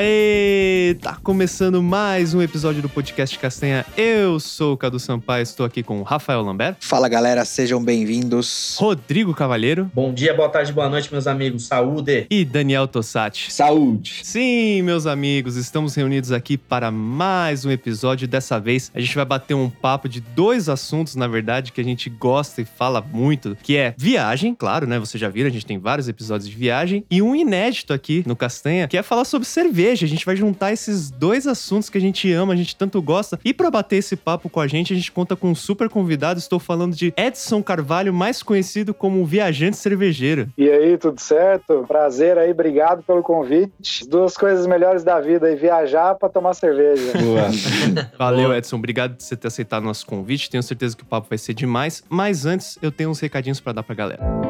Aê! Tá começando mais um episódio do podcast Castanha. Eu sou o Cadu Sampaio, estou aqui com o Rafael Lambert. Fala galera, sejam bem-vindos. Rodrigo Cavalheiro. Bom dia, boa tarde, boa noite, meus amigos. Saúde! E Daniel Tossati. Saúde! Sim, meus amigos, estamos reunidos aqui para mais um episódio. Dessa vez a gente vai bater um papo de dois assuntos, na verdade, que a gente gosta e fala muito, que é viagem, claro, né? Você já viram, a gente tem vários episódios de viagem, e um inédito aqui no Castanha, que é falar sobre cerveja. A gente vai juntar esses dois assuntos que a gente ama, a gente tanto gosta. E para bater esse papo com a gente, a gente conta com um super convidado. Estou falando de Edson Carvalho, mais conhecido como Viajante Cervejeiro. E aí, tudo certo? Prazer aí, obrigado pelo convite. Duas coisas melhores da vida aí, viajar para tomar cerveja. Boa. Valeu, Edson. Obrigado por você ter aceitado nosso convite. Tenho certeza que o papo vai ser demais. Mas antes, eu tenho uns recadinhos para dar pra galera.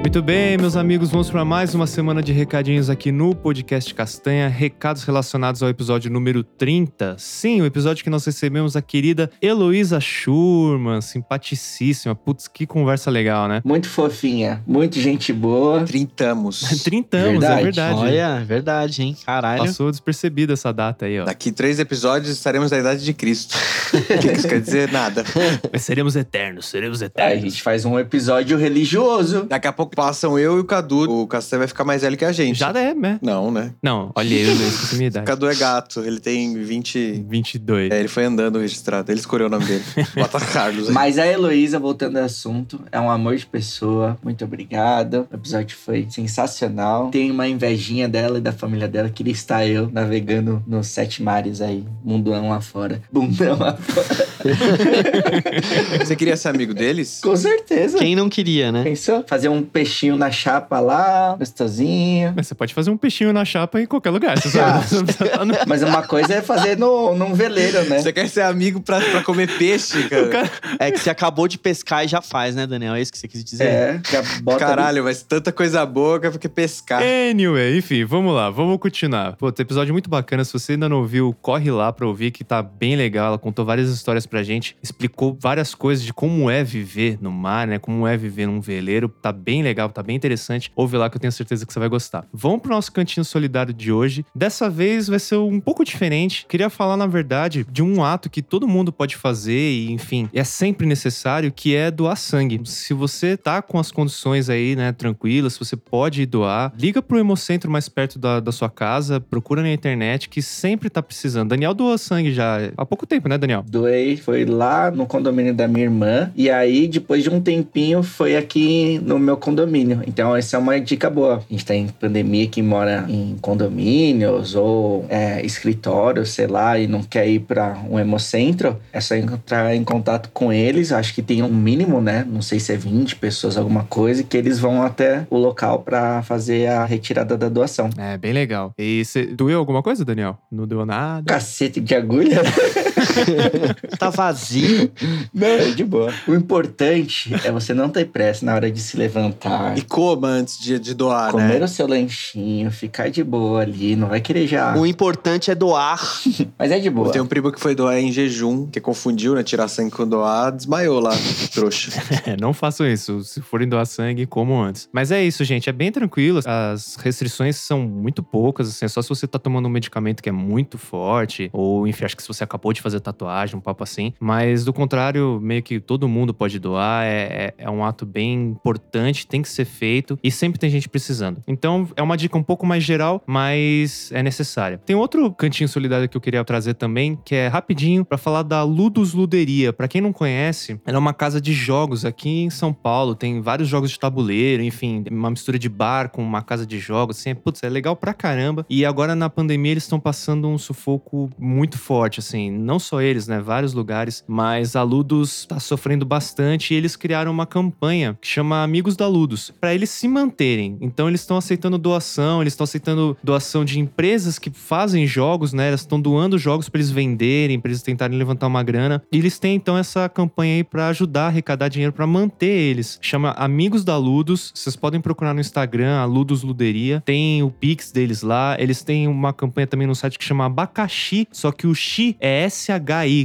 Muito bem, meus amigos, vamos para mais uma semana de recadinhos aqui no podcast Castanha. Recados relacionados ao episódio número 30. Sim, o episódio que nós recebemos a querida Heloísa Schurman, simpaticíssima. Putz, que conversa legal, né? Muito fofinha, muito gente boa. Trintamos. 30 anos, é Verdade. verdade. Olha, verdade, hein? Caralho. Passou despercebida essa data aí, ó. Daqui três episódios estaremos na idade de Cristo. O que isso quer dizer? Nada. Mas seremos eternos, seremos É, a eternos. gente faz um episódio religioso. Daqui a pouco passam eu e o Cadu. O Castanho vai ficar mais velho que a gente. Já é, né? Não, né? Não, olha eu, eu esqueci minha O idade. Cadu é gato. Ele tem 20... 22. É, ele foi andando registrado. Ele escolheu o nome dele. Bota Carlos aí. Mas a Heloísa, voltando ao assunto, é um amor de pessoa. Muito obrigado. O episódio foi sensacional. Tem uma invejinha dela e da família dela. Queria estar eu navegando nos sete mares aí. Mundão lá fora. Bundão lá fora. Você queria ser amigo deles? Com certeza. Quem não queria, né? Pensou? Fazer um peixinho na chapa lá, gostosinho. Mas você pode fazer um peixinho na chapa em qualquer lugar. Você no- Mas uma coisa é fazer no, num veleiro, né? Você quer ser amigo pra, pra comer peixe, cara? É que você acabou de pescar e já faz, né, Daniel? É isso que você quis dizer? É, já bota Caralho, mas tanta coisa boa que eu pescar. Anyway, enfim, vamos lá, vamos continuar. Pô, tem episódio muito bacana. Se você ainda não ouviu, corre lá pra ouvir, que tá bem legal. Ela contou várias histórias pra gente, explicou várias coisas de como é viver no mar, né? Como é viver num veleiro. Tá bem legal, tá bem interessante. Ouve lá que eu tenho certeza que você vai gostar. Vamos pro nosso cantinho solidário de hoje. Dessa vez vai ser um pouco diferente. Queria falar, na verdade, de um ato que todo mundo pode fazer e, enfim, é sempre necessário, que é doar sangue. Se você tá com as condições aí, né, tranquilas, você pode doar, liga pro Hemocentro mais perto da, da sua casa, procura na internet, que sempre tá precisando. Daniel doou sangue já há pouco tempo, né, Daniel? Doei, foi lá no condomínio da minha irmã. E aí, depois de um tempinho, foi aqui no meu condomínio. Então, essa é uma dica boa. A gente tá em pandemia, quem mora em condomínios ou é, escritórios, sei lá, e não quer ir pra um hemocentro, é só entrar em contato com eles. Acho que tem um mínimo, né? Não sei se é 20 pessoas, alguma coisa, que eles vão até o local pra fazer a retirada da doação. É, bem legal. E você doeu alguma coisa, Daniel? Não deu nada? Cacete de agulha. Tá vazio. Não, é de boa. O importante é você não ter pressa na hora de se levantar. E coma antes de, de doar, Comer né? o seu lanchinho, ficar de boa ali, não vai querer já. O importante é doar. Mas é de boa. Eu tenho um primo que foi doar em jejum, que confundiu, né? Tirar sangue com doar, desmaiou lá, trouxa. É, não façam isso. Se forem doar sangue, como antes. Mas é isso, gente. É bem tranquilo. As restrições são muito poucas. Assim, é só se você tá tomando um medicamento que é muito forte. Ou, enfim, acho que se você acabou de fazer tatuagem, um papo assim. Mas, do contrário, meio que todo mundo pode doar. É, é, é um ato bem importante, tem que ser feito. E sempre tem gente precisando. Então, é uma dica um pouco mais geral, mas é necessária. Tem outro cantinho solidário que eu queria trazer também, que é rapidinho, pra falar da Ludus Luderia. Pra quem não conhece, ela é uma casa de jogos aqui em São Paulo. Tem vários jogos de tabuleiro, enfim, uma mistura de bar com uma casa de jogos. Assim, é, putz, é legal pra caramba. E agora na pandemia eles estão passando um sufoco muito forte, assim. Não só eles, né? Vários lugares. Mas a Ludus tá sofrendo bastante e eles criaram uma campanha que chama Amigos da Ludus, pra eles se manterem. Então eles estão aceitando doação, eles estão aceitando doação de empresas que fazem jogos, né? Elas estão doando jogos pra eles venderem, pra eles tentarem levantar uma grana. E eles têm então essa campanha aí pra ajudar a arrecadar dinheiro pra manter eles. Chama Amigos da Ludus. Vocês podem procurar no Instagram, a Ludus Luderia. Tem o Pix deles lá. Eles têm uma campanha também no site que chama Abacaxi, só que o Xi é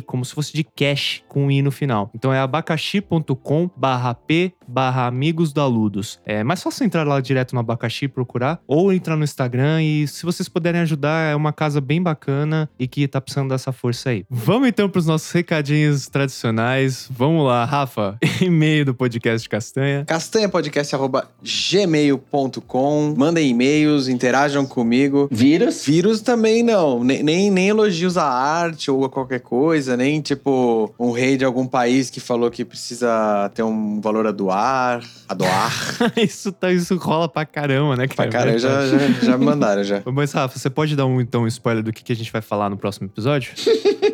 Como se fosse de cash com i no final. Então é abacaxi.com barra p barra amigos da Ludos. É mais fácil entrar lá direto no abacaxi e procurar, ou entrar no Instagram e se vocês puderem ajudar, é uma casa bem bacana e que tá precisando dessa força aí. Vamos então pros nossos recadinhos tradicionais. Vamos lá, Rafa, e-mail do podcast Castanha. castanhapodcast.gmail.com Mandem e-mails, interajam comigo. Vírus? Vírus também não. Nem, nem, nem elogios à arte ou a qualquer coisa, nem tipo um rei de algum país que falou que precisa ter um valor a doar. A doar. isso, tá, isso rola pra caramba, né? pra caramba, já, já, já me mandaram já. Mas, Rafa, você pode dar um, então, um spoiler do que, que a gente vai falar no próximo episódio?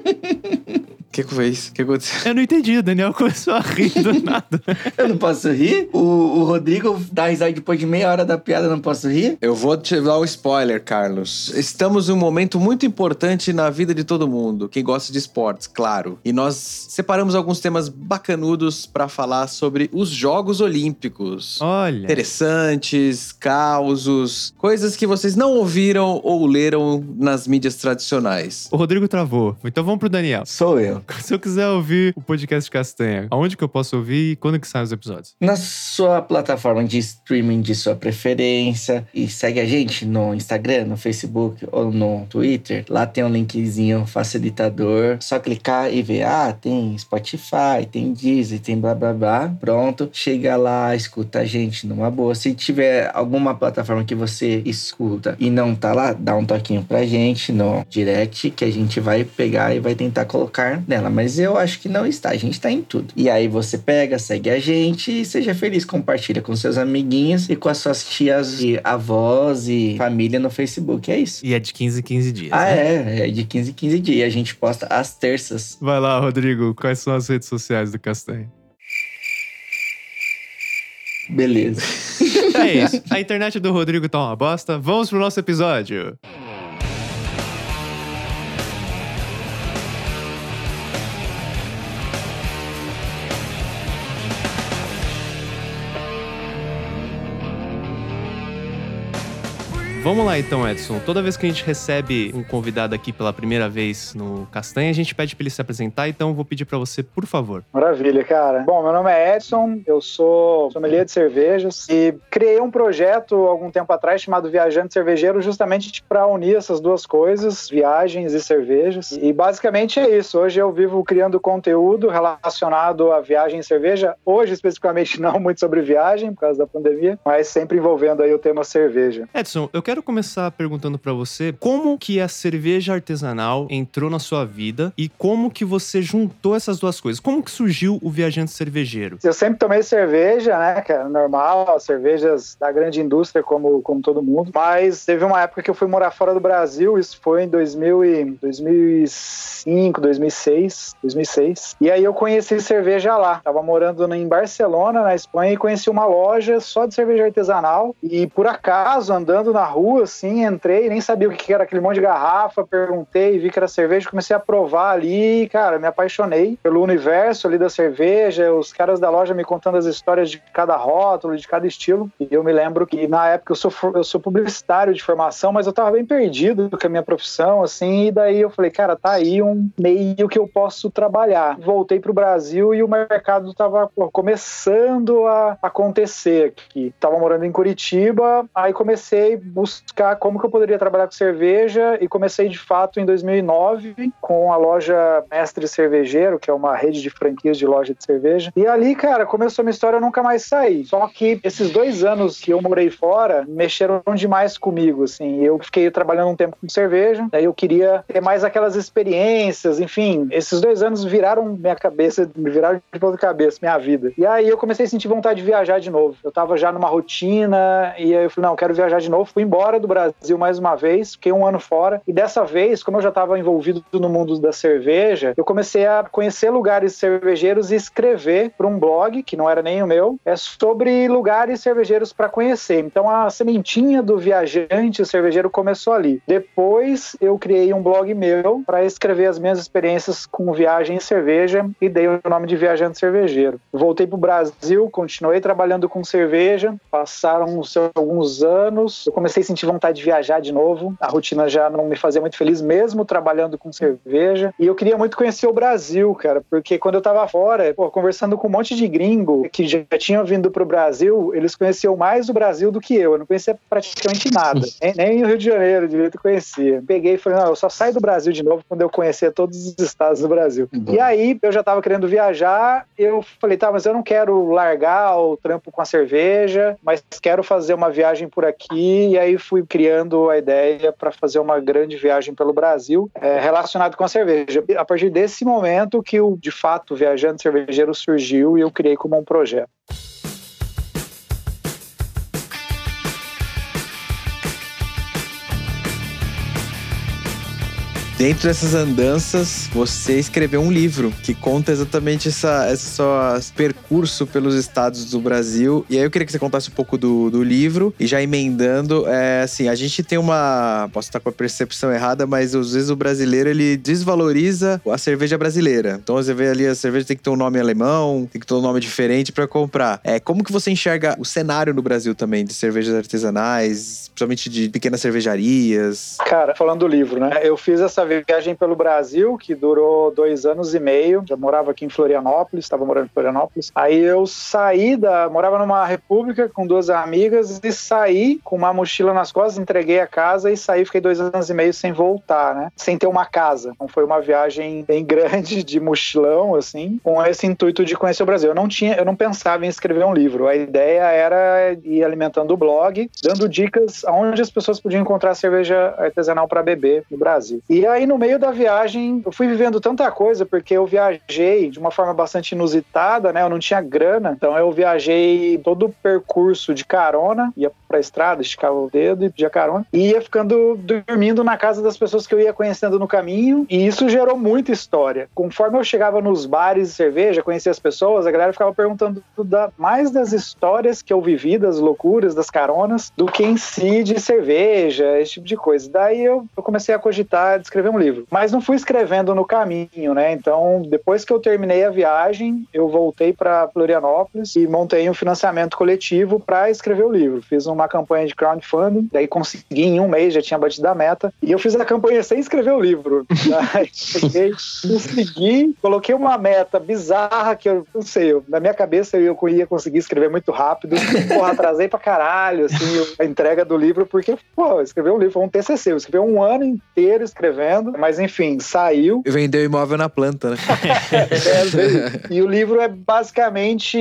O que que foi isso? O que aconteceu? Eu não entendi, o Daniel começou a rir do nada. Eu não posso rir? O, o Rodrigo dá risada depois de meia hora da piada, eu não posso rir? Eu vou te dar um spoiler, Carlos. Estamos em um momento muito importante na vida de todo mundo, quem gosta de esportes, claro. E nós separamos alguns temas bacanudos pra falar sobre os Jogos Olímpicos. Olha. Interessantes, causos, coisas que vocês não ouviram ou leram nas mídias tradicionais. O Rodrigo travou. Então vamos pro Daniel. Sou eu. Se eu quiser ouvir o podcast Castanha, aonde que eu posso ouvir e quando que saem os episódios? Na sua plataforma de streaming de sua preferência. E segue a gente no Instagram, no Facebook ou no Twitter. Lá tem um linkzinho facilitador. Só clicar e ver. Ah, tem Spotify, tem Deezer, tem blá blá blá. Pronto. Chega lá, escuta a gente numa boa. Se tiver alguma plataforma que você escuta e não tá lá, dá um toquinho pra gente no direct que a gente vai pegar e vai tentar colocar nela. Mas eu acho que não está. A gente tá em tudo. E aí você pega, segue a gente e seja feliz. Compartilha com seus amiguinhos e com as suas tias e avós e família no Facebook. É isso. E é de 15 em 15 dias. Ah, né? é. É de 15 em 15 dias. A gente posta às terças. Vai lá, Rodrigo. Quais são as redes sociais do Castanha? Beleza. É isso. A internet do Rodrigo tá uma bosta. Vamos pro nosso episódio. Vamos lá então, Edson. Toda vez que a gente recebe um convidado aqui pela primeira vez no Castanha, a gente pede pra ele se apresentar, então eu vou pedir pra você, por favor. Maravilha, cara. Bom, meu nome é Edson, eu sou sommelier de cervejas e criei um projeto algum tempo atrás chamado Viajante Cervejeiro justamente para unir essas duas coisas, viagens e cervejas. E basicamente é isso. Hoje eu vivo criando conteúdo relacionado à viagem e cerveja. Hoje especificamente não muito sobre viagem por causa da pandemia, mas sempre envolvendo aí o tema cerveja. Edson, eu quero começar perguntando pra você como que a cerveja artesanal entrou na sua vida e como que você juntou essas duas coisas. Como que surgiu o viajante cervejeiro? Eu sempre tomei cerveja, né, cara? Normal, cervejas da grande indústria, como, como todo mundo. Mas teve uma época que eu fui morar fora do Brasil, isso foi em 2000 e, 2005, 2006, 2006. E aí eu conheci cerveja lá. Tava morando em Barcelona, na Espanha, e conheci uma loja só de cerveja artesanal. E por acaso, andando na rua, assim, entrei, nem sabia o que era aquele monte de garrafa, perguntei, vi que era cerveja, comecei a provar ali, cara, me apaixonei pelo universo ali da cerveja, os caras da loja me contando as histórias de cada rótulo, de cada estilo. E eu me lembro que na época eu sou, eu sou publicitário de formação, mas eu tava bem perdido com a minha profissão, assim, e daí eu falei, cara, tá aí um meio que eu posso trabalhar. Voltei pro Brasil e o mercado tava pô, começando a acontecer aqui. Tava morando em Curitiba, aí comecei a buscar como que eu poderia trabalhar com cerveja e comecei de fato em 2009 com a loja Mestre Cervejeiro, que é uma rede de franquias de loja de cerveja. E ali, cara, começou a minha história, eu nunca mais saí. Só que esses dois anos que eu morei fora mexeram demais comigo, assim. Eu fiquei trabalhando um tempo com cerveja, daí eu queria ter mais aquelas experiências, enfim. Esses dois anos viraram minha cabeça, viraram de ponta cabeça, minha vida. E aí eu comecei a sentir vontade de viajar de novo. Eu tava já numa rotina e aí eu falei, não, quero viajar de novo. Fui embora do Brasil mais uma vez, fiquei um ano fora. E dessa vez, como eu já estava envolvido no mundo da cerveja, eu comecei a conhecer lugares cervejeiros e escrever para um blog, que não era nem o meu, é sobre lugares cervejeiros para conhecer. Então a sementinha do viajante cervejeiro começou ali. Depois eu criei um blog meu para escrever as minhas experiências com viagem e cerveja e dei o nome de Viajante Cervejeiro. Voltei para o Brasil, continuei trabalhando com cerveja, passaram alguns anos, eu comecei a senti vontade de viajar de novo. A rotina já não me fazia muito feliz, mesmo trabalhando com cerveja. E eu queria muito conhecer o Brasil, cara, porque quando eu tava fora, pô, conversando com um monte de gringo que já tinham vindo pro Brasil, eles conheciam mais o Brasil do que eu. Eu não conhecia praticamente nada. nem, nem o Rio de Janeiro direito conhecia. Peguei e falei, não, eu só saio do Brasil de novo quando eu conhecer todos os estados do Brasil. Uhum. E aí eu já tava querendo viajar, eu falei, tá, mas eu não quero largar o trampo com a cerveja, mas quero fazer uma viagem por aqui. E aí fui criando a ideia para fazer uma grande viagem pelo Brasil é, relacionado com a cerveja. A partir desse momento que o, de fato, Viajando Cervejeiro surgiu e eu criei como um projeto. Dentro dessas andanças, você escreveu um livro que conta exatamente essa, essa seu percurso pelos estados do Brasil. E aí eu queria que você contasse um pouco do, do livro e já emendando, é, assim, a gente tem uma, posso estar com a percepção errada, mas às vezes o brasileiro ele desvaloriza a cerveja brasileira. Então você vê ali a cerveja tem que ter um nome alemão, tem que ter um nome diferente para comprar. É, como que você enxerga o cenário no Brasil também de cervejas artesanais, principalmente de pequenas cervejarias? Cara, falando do livro, né? Eu fiz essa viagem pelo Brasil, que durou dois anos e meio. Já morava aqui em Florianópolis, estava morando em Florianópolis. Aí eu saí da. Morava numa república com duas amigas e saí com uma mochila nas costas, entreguei a casa e saí. Fiquei dois anos e meio sem voltar, né? Sem ter uma casa. Então foi uma viagem bem grande de mochilão, assim, com esse intuito de conhecer o Brasil. Eu não tinha, eu não pensava em escrever um livro. A ideia era ir alimentando o blog, dando dicas aonde as pessoas podiam encontrar cerveja artesanal para beber no Brasil. E aí, no meio da viagem, eu fui vivendo tanta coisa, porque eu viajei de uma forma bastante inusitada, né? Eu não tinha grana, então eu viajei todo o percurso de carona, ia pra estrada, esticava o dedo e pedia carona, e ia ficando dormindo na casa das pessoas que eu ia conhecendo no caminho, e isso gerou muita história. Conforme eu chegava nos bares de cerveja, conhecia as pessoas, a galera ficava perguntando da, mais das histórias que eu vivi, das loucuras, das caronas, do que em si de cerveja, esse tipo de coisa. Daí eu, eu comecei a cogitar de escrever um livro. Mas não fui escrevendo no caminho, né? Então, depois que eu terminei a viagem, eu voltei para Florianópolis e montei um financiamento coletivo para escrever o livro. Fiz uma campanha de crowdfunding, daí consegui em um mês, já tinha batido a meta. E eu fiz a campanha sem escrever o livro. Daí, peguei, consegui, coloquei uma meta bizarra que eu não sei, eu, na minha cabeça eu ia conseguir escrever muito rápido. Porra, atrasei pra caralho, assim, a entrega do livro, porque, pô, escrever um livro foi um TCC. Eu escrevi um ano inteiro escrevendo mas enfim, saiu. E vendeu imóvel na planta, né? é, e o livro é basicamente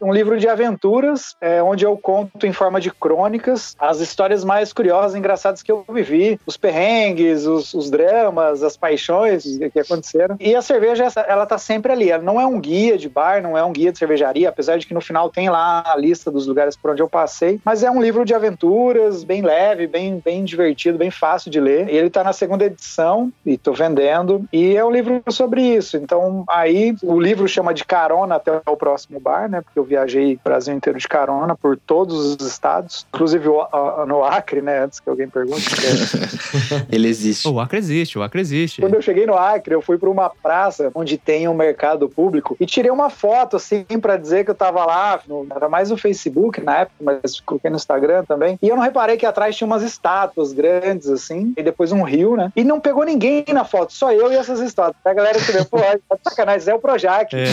um livro de aventuras, é, onde eu conto em forma de crônicas as histórias mais curiosas e engraçadas que eu vivi, os perrengues, os, os dramas, as paixões que aconteceram. E a cerveja, ela tá sempre ali. Ela não é um guia de bar, não é um guia de cervejaria, apesar de que no final tem lá a lista dos lugares por onde eu passei. Mas é um livro de aventuras, bem leve, bem, bem divertido, bem fácil de ler. Ele tá na segunda edição e estou vendendo. E é um livro sobre isso. Então, aí o livro chama de Carona até o próximo bar, né? Porque eu viajei o Brasil inteiro de carona por todos os estados, inclusive no Acre, né? Antes que alguém pergunte. Ele existe. O Acre existe, o Acre existe. Quando eu cheguei no Acre, eu fui para uma praça onde tem um mercado público e tirei uma foto, assim, para dizer que eu tava lá. No, era mais no Facebook na época, mas coloquei no Instagram também. E eu não reparei que atrás tinha umas estátuas grandes, assim, e depois um rio, né? E não pegou ninguém na foto, só eu e essas histórias. A galera escreveu, pô, tá sacanagem, é o Projac. É.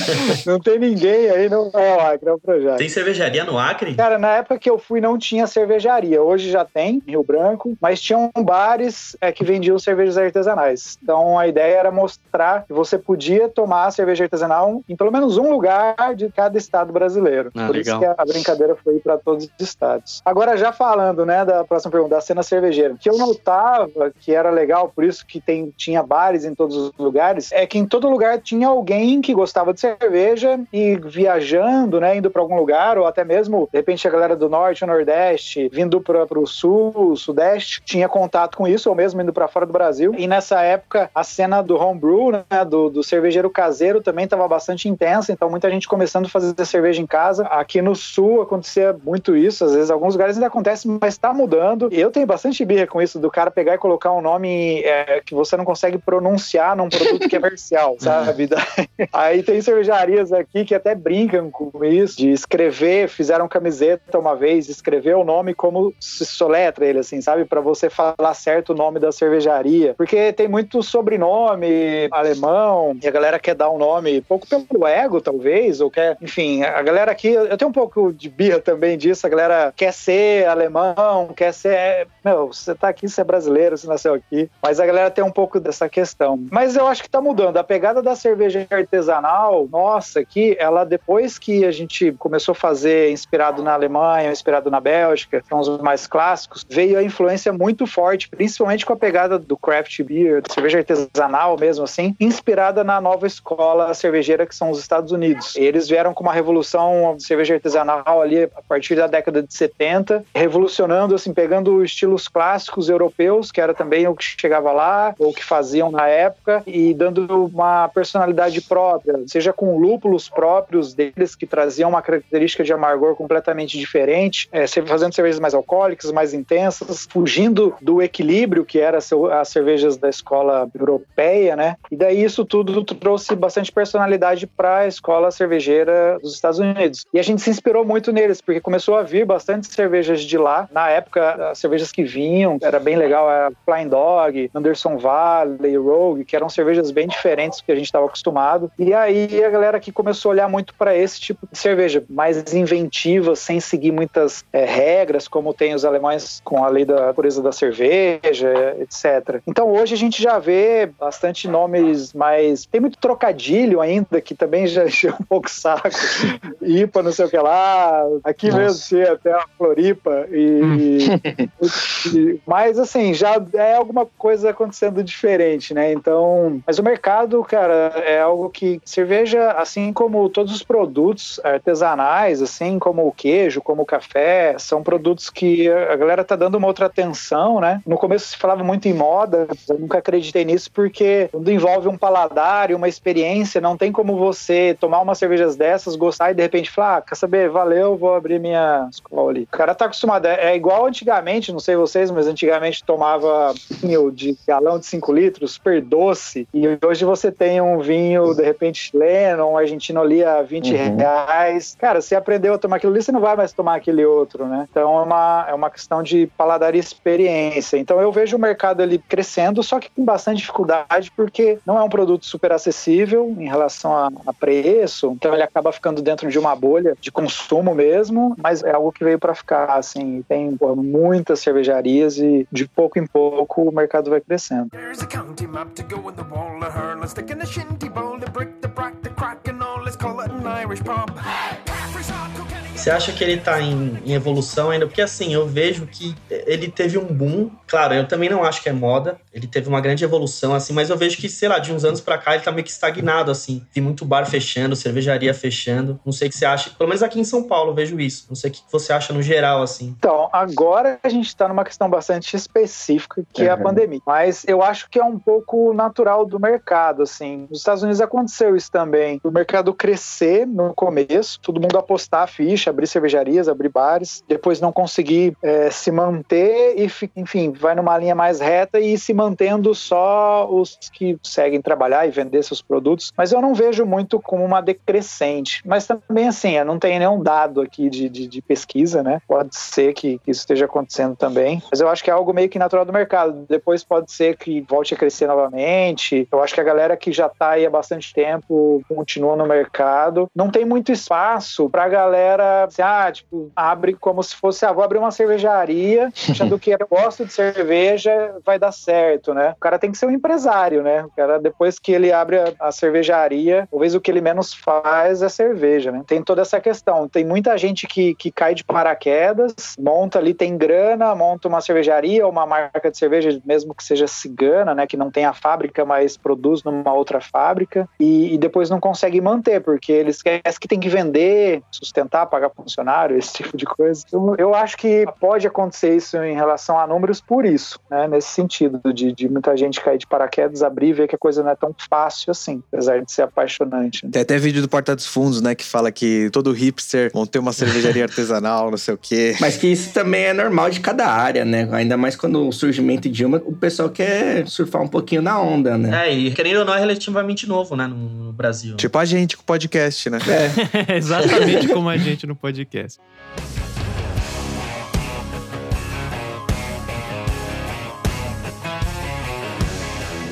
não tem ninguém aí, não é o Acre, é o Projac. Tem cervejaria no Acre? Cara, na época que eu fui não tinha cervejaria. Hoje já tem, em Rio Branco, mas tinham bares é, que vendiam cervejas artesanais. Então a ideia era mostrar que você podia tomar cerveja artesanal em pelo menos um lugar de cada estado brasileiro. Ah, Por legal. isso que a brincadeira foi para todos os estados. Agora, já falando, né, da próxima pergunta, da cena cervejeira, que eu notava que era legal, por isso que tem, tinha bares em todos os lugares, é que em todo lugar tinha alguém que gostava de cerveja e viajando, né, indo para algum lugar, ou até mesmo, de repente, a galera do norte nordeste vindo para o sul, sudeste, tinha contato com isso, ou mesmo indo para fora do Brasil. E nessa época, a cena do homebrew, né, do, do cervejeiro caseiro, também estava bastante intensa, então muita gente começando a fazer cerveja em casa. Aqui no sul acontecia muito isso, às vezes alguns lugares ainda acontece, mas está mudando. Eu tenho bastante birra com isso, do cara pegar e colocar um nome é, é, que você não consegue pronunciar num produto comercial, sabe? Aí tem cervejarias aqui que até brincam com isso, de escrever, fizeram camiseta uma vez escrever o nome como se soletra ele, assim, sabe? Para você falar certo o nome da cervejaria. Porque tem muito sobrenome alemão e a galera quer dar um nome pouco pelo ego, talvez, ou quer, enfim, a galera aqui, eu tenho um pouco de birra também disso, a galera quer ser alemão, quer ser. Meu, você tá aqui, você é brasileiro, você nasceu aqui. Mas a galera tem um pouco dessa questão. Mas eu acho que tá mudando. A pegada da cerveja artesanal, nossa, que ela depois que a gente começou a fazer inspirado na Alemanha, inspirado na Bélgica, são os mais clássicos, veio a influência muito forte, principalmente com a pegada do craft beer, cerveja artesanal mesmo assim, inspirada na nova escola cervejeira que são os Estados Unidos. Eles vieram com uma revolução de cerveja artesanal ali a partir da década de 70, revolucionando assim, pegando estilos clássicos europeus, que era também o que chegava lá, ou que faziam na época, e dando uma personalidade própria, seja com lúpulos próprios deles que traziam uma característica de amargor completamente diferente, é, fazendo cervejas mais alcoólicas, mais intensas, fugindo do equilíbrio que era as cervejas da escola europeia, né? E daí isso tudo trouxe bastante personalidade para a escola cervejeira dos Estados Unidos. E a gente se inspirou muito neles, porque começou a vir bastante cervejas de lá. Na época, as cervejas que vinham, era bem legal, a Flying Dog, Anderson Valley, Rogue, que eram cervejas bem diferentes do que a gente estava acostumado. E aí a galera que começou a olhar muito para esse tipo de cerveja, mais inventiva, sem seguir muitas é, regras, como tem os alemães com a lei da pureza da cerveja, etc. Então hoje a gente já vê bastante nomes mais. Tem muito trocadilho ainda, que também já encheu um pouco saco. IPA, não sei o que lá. Aqui Nossa. mesmo tinha até a Floripa. E, e, mas assim, já é alguma coisa acontecendo diferente, né? Então. Mas o mercado, cara, é algo que cerveja, assim como todos os produtos artesanais, assim como o queijo, como o café, são produtos que a galera tá dando uma outra atenção, né? No começo se falava muito em moda, eu nunca acreditei nisso porque quando envolve um paladar e uma experiência, não tem como você tomar umas cervejas dessas, gostar e de repente falar, ah, quer saber, valeu, vou abrir minha escola ali. O cara tá acostumado, é, é igual antigamente, não sei vocês, mas antigamente tomava vinho de galão de 5 litros, super doce, e hoje você tem um vinho, de repente, chileno, um argentino ali a 20 uhum. reais. Cara, você aprendeu a tomar aquilo ali, você não vai mais tomar aquele outro, né? Então é uma, é uma questão de paladar e experiência. Então eu vejo o mercado ali crescendo, só que com bastante dificuldade, porque não é um produto super acessível em relação a, a preço, então ele acaba ficando dentro de uma bolha de consumo mesmo, mas é algo que veio para ficar, assim, tem pô, muitas cervejarias e de pouco em pouco o mercado vai crescendo. Você acha que ele tá em, em, evolução ainda? Porque assim, eu vejo que ele teve um boom. Claro, eu também não acho que é moda. Ele teve uma grande evolução, assim, mas eu vejo que, sei lá, de uns anos para cá ele tá meio que estagnado, assim. Tem muito bar fechando, cervejaria fechando. Não sei o que você acha. Pelo menos aqui em São Paulo eu vejo isso. Não sei o que você acha no geral, assim. Então, agora a gente tá numa questão bastante específica, que uhum. é a pandemia. Mas eu acho que é um pouco natural do mercado, assim. Nos Estados Unidos aconteceu isso também. O mercado crescer no começo, todo mundo apostar a ficha, abrir cervejarias, abrir bares, depois não conseguir é, se manter e, enfim, vai numa linha mais reta e se mantendo só os que seguem trabalhar e vender seus produtos. Mas eu não vejo muito como uma decrescente. Mas também, assim, eu não tenho nenhum dado aqui de, de, de pesquisa, né? Pode ser que, que, isso esteja acontecendo também. Mas eu acho que é algo meio que natural do mercado. Depois pode ser que volte a crescer novamente. Eu acho que a galera que já está aí há bastante tempo continua no mercado. Não tem muito espaço para a galera assim, ah, tipo, abre como se fosse, ah, vou abrir uma cervejaria, achando que eu gosto de cerveja, vai dar certo, né? O cara tem que ser um empresário, né? O cara, depois que ele abre a, a cervejaria, talvez o que ele menos faz é cerveja, né? Tem toda essa questão. Tem muita gente que, que cai de paraquedas, monta ali, tem grana, monta uma cervejaria ou uma marca de cerveja, mesmo que seja cigana, né? Que não tem a fábrica, mas produz numa outra fábrica, e, e depois não consegue manter, porque eles esquecem que tem que vender, sustentar, pagar funcionário, esse tipo de coisa. Eu, eu acho que pode acontecer isso em relação a números por isso, né? Nesse sentido, de, de muita gente cair de paraquedas, abrir e ver que a coisa não é tão fácil assim, apesar de ser apaixonante. Tem até vídeo do Porta dos Fundos, né? Que fala que todo hipster vão ter uma cervejaria artesanal, não sei o quê. Mas que isso também é normal de cada área, né? Ainda mais quando o surgimento de uma, o pessoal quer surfar um pouquinho na onda, né? É, e querendo ou não, é relativamente novo, né? No Brasil. Tipo a gente com o podcast, né? É. Exatamente como a gente no podcast podcast.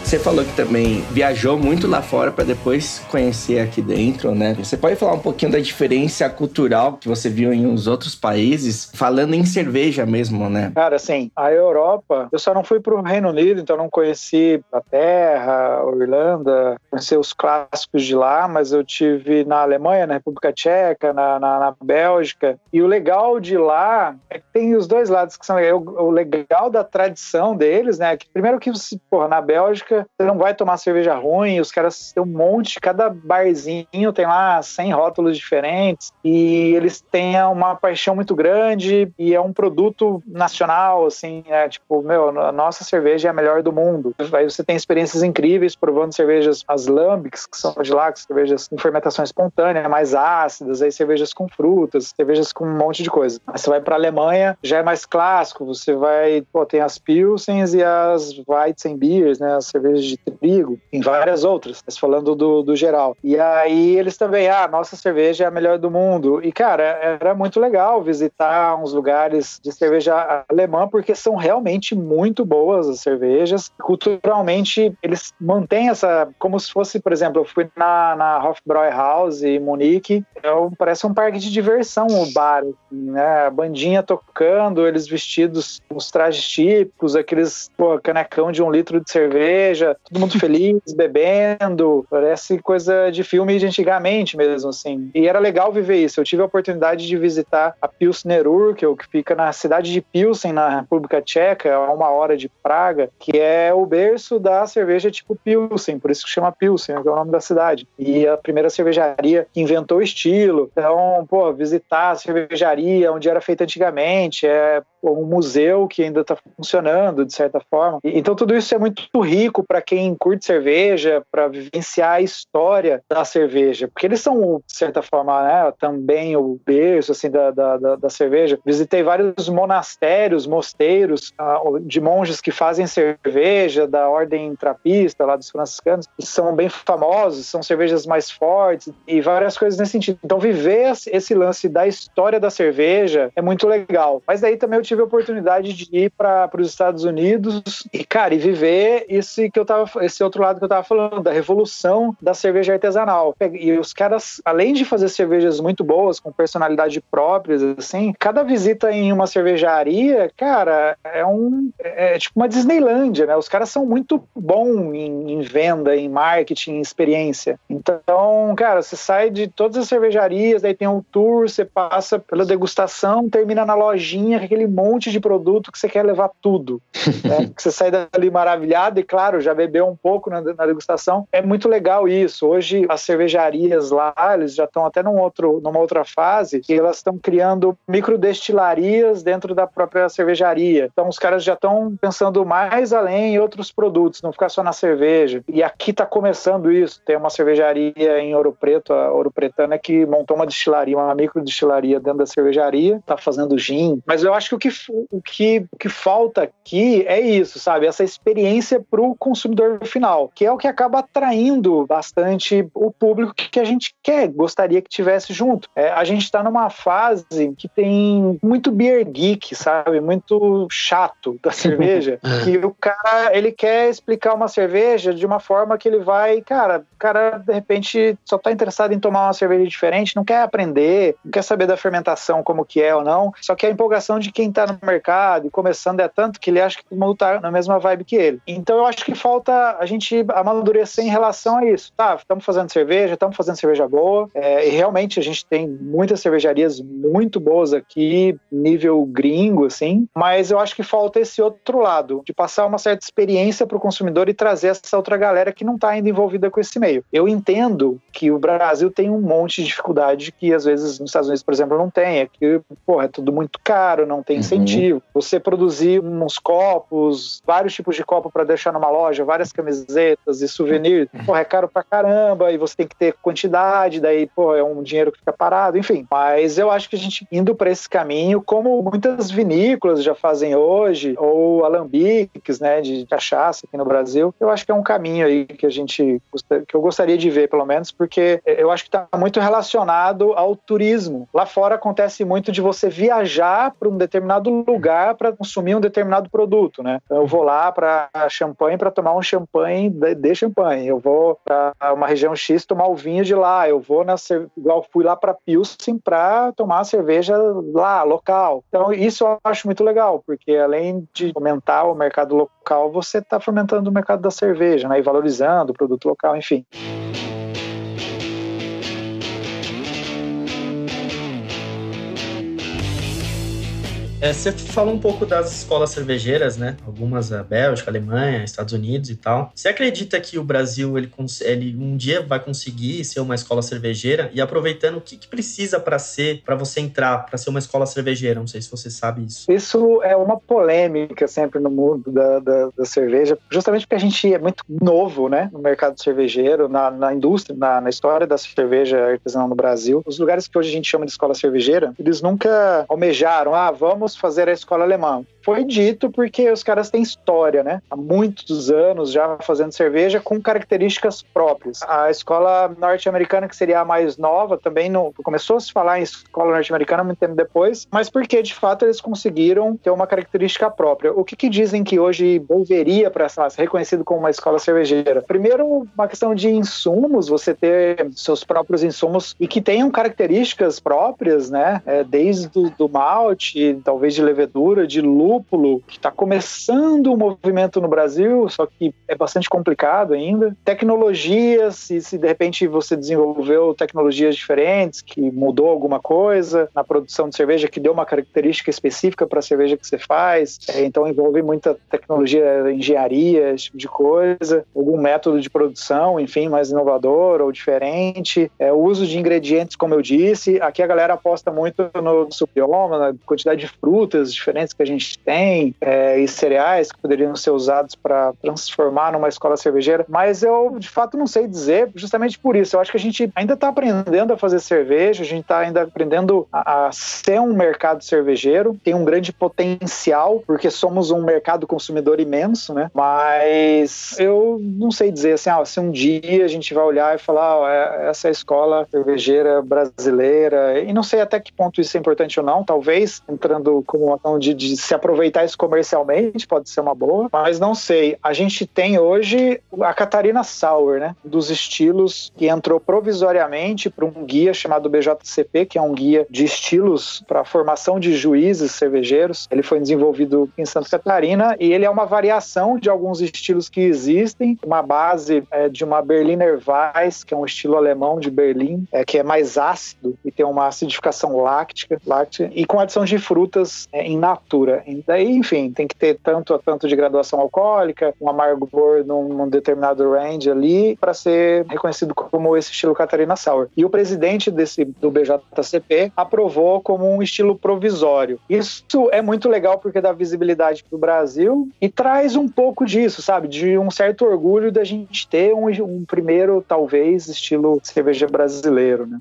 Você falou que também viajou muito lá fora para depois conhecer aqui dentro, né? Você pode falar um pouquinho da diferença cultural que você viu em uns outros países, falando em cerveja mesmo, né? Cara, assim, a Europa, eu só não fui pro Reino Unido, então não conheci a Terra, a Irlanda, conheci os clássicos de lá, mas eu tive na Alemanha, na República Tcheca, na, na, na Bélgica. E o legal de lá é que tem os dois lados que são. O, o legal da tradição deles, né? Que primeiro que, porra, na Bélgica você não vai tomar cerveja ruim, os caras têm um monte, cada barzinho tem lá 100 rótulos diferentes e eles têm uma paixão muito grande e é um produto nacional, assim, é tipo, meu, a nossa cerveja é a melhor do mundo. Aí você tem experiências incríveis provando cervejas as lambics, que são de lá, que cervejas com fermentação espontânea, mais ácidas, aí cervejas com frutas, cervejas com um monte de coisa. Aí você vai para Alemanha, já é mais clássico, você vai, pô, tem as pilsens e as Weizenbiers, né, as cervejas de trigo, em várias outras, mas falando do, do geral. E aí eles também, ah, nossa cerveja é a melhor do mundo. E, cara, era muito legal visitar uns lugares de cerveja alemã, porque são realmente muito boas as cervejas. Culturalmente, eles mantêm essa, como se fosse, por exemplo, eu fui na, na Hofbräuhaus em Munique, é parece um parque de diversão o bar, assim, né? A bandinha tocando, eles vestidos com os trajes típicos, aqueles pô, canecão de um litro de cerveja, todo mundo feliz, bebendo, parece coisa de filme de antigamente mesmo, assim. E era legal viver isso. Eu tive a oportunidade de visitar a Pilsner Urkel, que fica na cidade de Pilsen, na República Tcheca, a uma hora de Praga, que é o berço da cerveja tipo Pilsen, por isso que chama Pilsen, que é o nome da cidade. E a primeira cervejaria que inventou o estilo. Então, pô, visitar a cervejaria onde era feita antigamente, é um museu que ainda está funcionando de certa forma. Então tudo isso é muito rico para quem curte cerveja, para vivenciar a história da cerveja, porque eles são de certa forma né, também o berço assim da, da, da, cerveja. Visitei vários monastérios, mosteiros uh, de monges que fazem cerveja da ordem trapista lá dos franciscanos, que são bem famosos, são cervejas mais fortes e várias coisas nesse sentido. Então viver esse lance da história da cerveja é muito legal. Mas daí também eu tive tive a oportunidade de ir para os Estados Unidos e, cara, e viver esse que eu tava, esse outro lado que eu tava falando, da revolução da cerveja artesanal. E os caras, além de fazer cervejas muito boas, com personalidade próprias, assim, cada visita em uma cervejaria, cara, é um. É, é tipo uma Disneylândia, né? Os caras são muito bons em, em venda, em marketing, em experiência. Então, cara, você sai de todas as cervejarias, aí tem um tour, você passa pela degustação, termina na lojinha aquele monte de produto que você quer levar tudo. Né? que você sai dali maravilhado e, claro, já bebeu um pouco na, na, degustação. É muito legal isso. Hoje, as cervejarias lá, eles já estão até num outro, numa outra fase, que elas estão criando microdestilarias dentro da própria cervejaria. Então, os caras já estão pensando mais além em outros produtos, não ficar só na cerveja. E aqui está começando isso. Tem uma cervejaria em Ouro Preto, a Ouro Pretana, que montou uma destilaria, uma microdestilaria dentro da cervejaria, está fazendo gin. Mas eu acho que o que o que, o que falta aqui é isso, sabe? Essa experiência para o consumidor final, que é o que acaba atraindo bastante o público que a gente quer, gostaria que tivesse junto. É, a gente está numa fase que tem muito beer geek, sabe? Muito chato da cerveja, é. que o cara ele quer explicar uma cerveja de uma forma que ele vai, cara, o cara de repente só está interessado em tomar uma cerveja diferente, não quer aprender, não quer saber da fermentação como que é ou não, só que a empolgação de quem está no mercado e começando é tanto que ele acha que todo mundo tá na mesma vibe que ele. Então eu acho que falta a gente amadurecer em relação a isso. Tá, estamos fazendo cerveja, estamos fazendo cerveja boa, é, e realmente a gente tem muitas cervejarias muito boas aqui, nível gringo, assim, mas eu acho que falta esse outro lado, de passar uma certa experiência para o consumidor e trazer essa outra galera que não está ainda envolvida com esse meio. Eu entendo que o Brasil tem um monte de dificuldade que às vezes nos Estados Unidos, por exemplo, não tem. É que, porra, é tudo muito caro, não tem incentivo. Uhum. Você produzir uns copos, vários tipos de copo para deixar numa loja, várias camisetas e souvenir, porra, é caro pra caramba e você tem que ter quantidade, daí, pô, é um dinheiro que fica parado, enfim. Mas eu acho que a gente indo para esse caminho, como muitas vinícolas já fazem hoje, ou alambiques, né, de cachaça aqui no Brasil, eu acho que é um caminho aí que a gente, que eu gostaria de ver, pelo menos, porque eu acho que está muito relacionado ao turismo. Lá fora acontece muito de você viajar para um determinado determinado lugar para consumir um determinado produto, né? Eu vou lá para champanhe para tomar um champanhe de, de champanhe. Eu vou para uma região X tomar o vinho de lá. Eu vou na igual fui lá para Pilsen para tomar a cerveja lá local. Então isso eu acho muito legal, porque além de fomentar o mercado local, você está fomentando o mercado da cerveja, né? E valorizando o produto local, enfim. É, você falou um pouco das escolas cervejeiras, né? Algumas a Bélgica, Alemanha, Estados Unidos e tal. Você acredita que o Brasil ele, ele um dia vai conseguir ser uma escola cervejeira? E aproveitando, o que, que precisa para ser, para você entrar, para ser uma escola cervejeira? Não sei se você sabe isso. Isso é uma polêmica sempre no mundo da, da, da cerveja, justamente porque a gente é muito novo, né? No mercado cervejeiro, na, na indústria, na, na história da cerveja artesanal no Brasil. Os lugares que hoje a gente chama de escola cervejeira, eles nunca almejaram, ah, vamos vamos fazer a escola alemã foi dito porque os caras têm história, né? Há muitos anos já fazendo cerveja com características próprias. A escola norte-americana, que seria a mais nova, também não, começou a se falar em escola norte-americana muito tempo depois, mas porque de fato eles conseguiram ter uma característica própria. O que, que dizem que hoje deveria para ser reconhecido como uma escola cervejeira? Primeiro, uma questão de insumos, você ter seus próprios insumos e que tenham características próprias, né? É, desde do, do malte, talvez de levedura, de lúpulo, lúpulo, que está começando o movimento no Brasil, só que é bastante complicado ainda. Tecnologias, se, se de repente você desenvolveu tecnologias diferentes, que mudou alguma coisa na produção de cerveja, que deu uma característica específica para a cerveja que você faz, é, então envolve muita tecnologia, engenharia, esse tipo de coisa, algum método de produção, enfim, mais inovador ou diferente. É, o uso de ingredientes, como eu disse, aqui a galera aposta muito no suprioma, na quantidade de frutas diferentes que a gente tem é, e cereais que poderiam ser usados para transformar numa escola cervejeira, mas eu de fato não sei dizer, justamente por isso. Eu acho que a gente ainda está aprendendo a fazer cerveja, a gente está ainda aprendendo a, a, ser um mercado cervejeiro, tem um grande potencial, porque somos um mercado consumidor imenso, né? Mas eu não sei dizer assim, ah, se um dia a gente vai olhar e falar, oh, é, essa é a escola cervejeira brasileira, e não sei até que ponto isso é importante ou não, talvez entrando como uma questão de, de se aproveitar aproveitar isso comercialmente, pode ser uma boa, mas não sei. A gente tem hoje a Catarina Sauer, né? Dos estilos que entrou provisoriamente para um guia chamado BJCP, que é um guia de estilos para formação de juízes cervejeiros. Ele foi desenvolvido em Santa Catarina e ele é uma variação de alguns estilos que existem, uma base é, de uma Berliner Weiss, que é um estilo alemão de Berlim, é, que é mais ácido e tem uma acidificação láctica, láctea e com adição de frutas é, in natura. Daí, enfim, tem que ter tanto a tanto de graduação alcoólica, um amargor num, num determinado range ali, para ser reconhecido como esse estilo Catarina Sour. E o presidente desse do BJCP aprovou como um estilo provisório. Isso é muito legal porque dá visibilidade para o Brasil e traz um pouco disso, sabe? De um certo orgulho da gente ter um, um primeiro, talvez, estilo cerveja brasileiro, né?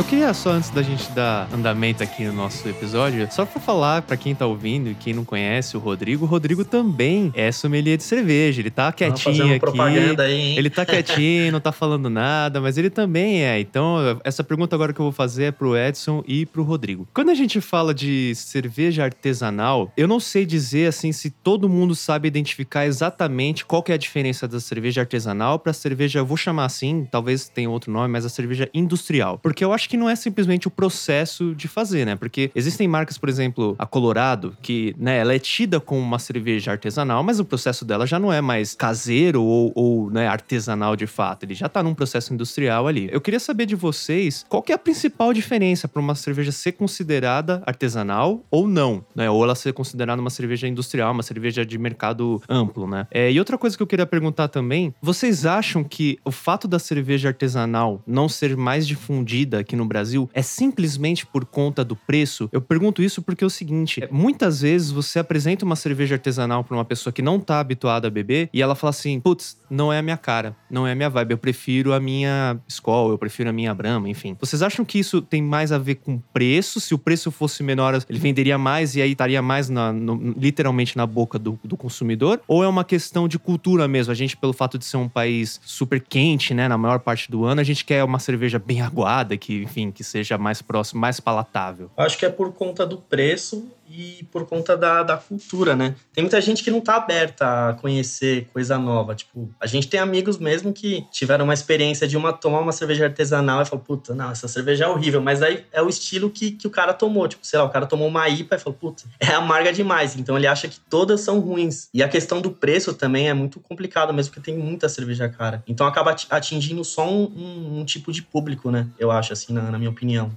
Eu queria só, antes da gente dar andamento aqui no nosso episódio, só pra falar pra quem tá ouvindo e quem não conhece o Rodrigo, o Rodrigo também é sommelier de cerveja. Ele tá quietinho aqui. Aí, ele tá quietinho, não tá falando nada, mas ele também é. Então, essa pergunta agora que eu vou fazer é pro Edson e pro Rodrigo. Quando a gente fala de cerveja artesanal, eu não sei dizer assim se todo mundo sabe identificar exatamente qual que é a diferença da cerveja artesanal pra cerveja, eu vou chamar assim, talvez tenha outro nome, mas a cerveja industrial. Porque eu acho que não é simplesmente o processo de fazer, né? Porque existem marcas, por exemplo, a Colorado, que, né, ela é tida como uma cerveja artesanal, mas o processo dela já não é mais caseiro ou, ou né, artesanal de fato. Ele já tá num processo industrial ali. Eu queria saber de vocês qual que é a principal diferença para uma cerveja ser considerada artesanal ou não, né? Ou ela ser considerada uma cerveja industrial, uma cerveja de mercado amplo, né? É, e outra coisa que eu queria perguntar também, vocês acham que o fato da cerveja artesanal não ser mais difundida aqui no Brasil é simplesmente por conta do preço? Eu pergunto isso porque é o seguinte: muitas vezes você apresenta uma cerveja artesanal para uma pessoa que não tá habituada a beber e ela fala assim: putz, não é a minha cara, não é a minha vibe, eu prefiro a minha Skol, eu prefiro a minha Brahma, enfim. Vocês acham que isso tem mais a ver com preço? Se o preço fosse menor, ele venderia mais e aí estaria mais na, no, literalmente na boca do, do consumidor? Ou é uma questão de cultura mesmo? A gente, pelo fato de ser um país super quente, né, na maior parte do ano, a gente quer uma cerveja bem aguada, que, enfim, que seja mais próximo, mais palatável. Acho que é por conta do preço e por conta da, da cultura, né? Tem muita gente que não tá aberta a conhecer coisa nova. Tipo, a gente tem amigos mesmo que tiveram uma experiência de uma tomar uma cerveja artesanal e falar, puta, não, essa cerveja é horrível. Mas aí é o estilo que, que o cara tomou. Tipo, sei lá, o cara tomou uma IPA e falou, puta, é amarga demais. Então ele acha que todas são ruins. E a questão do preço também é muito complicado mesmo, porque tem muita cerveja cara. Então acaba atingindo só um, um, um tipo de público, né? Eu acho, assim, na, na minha opinião.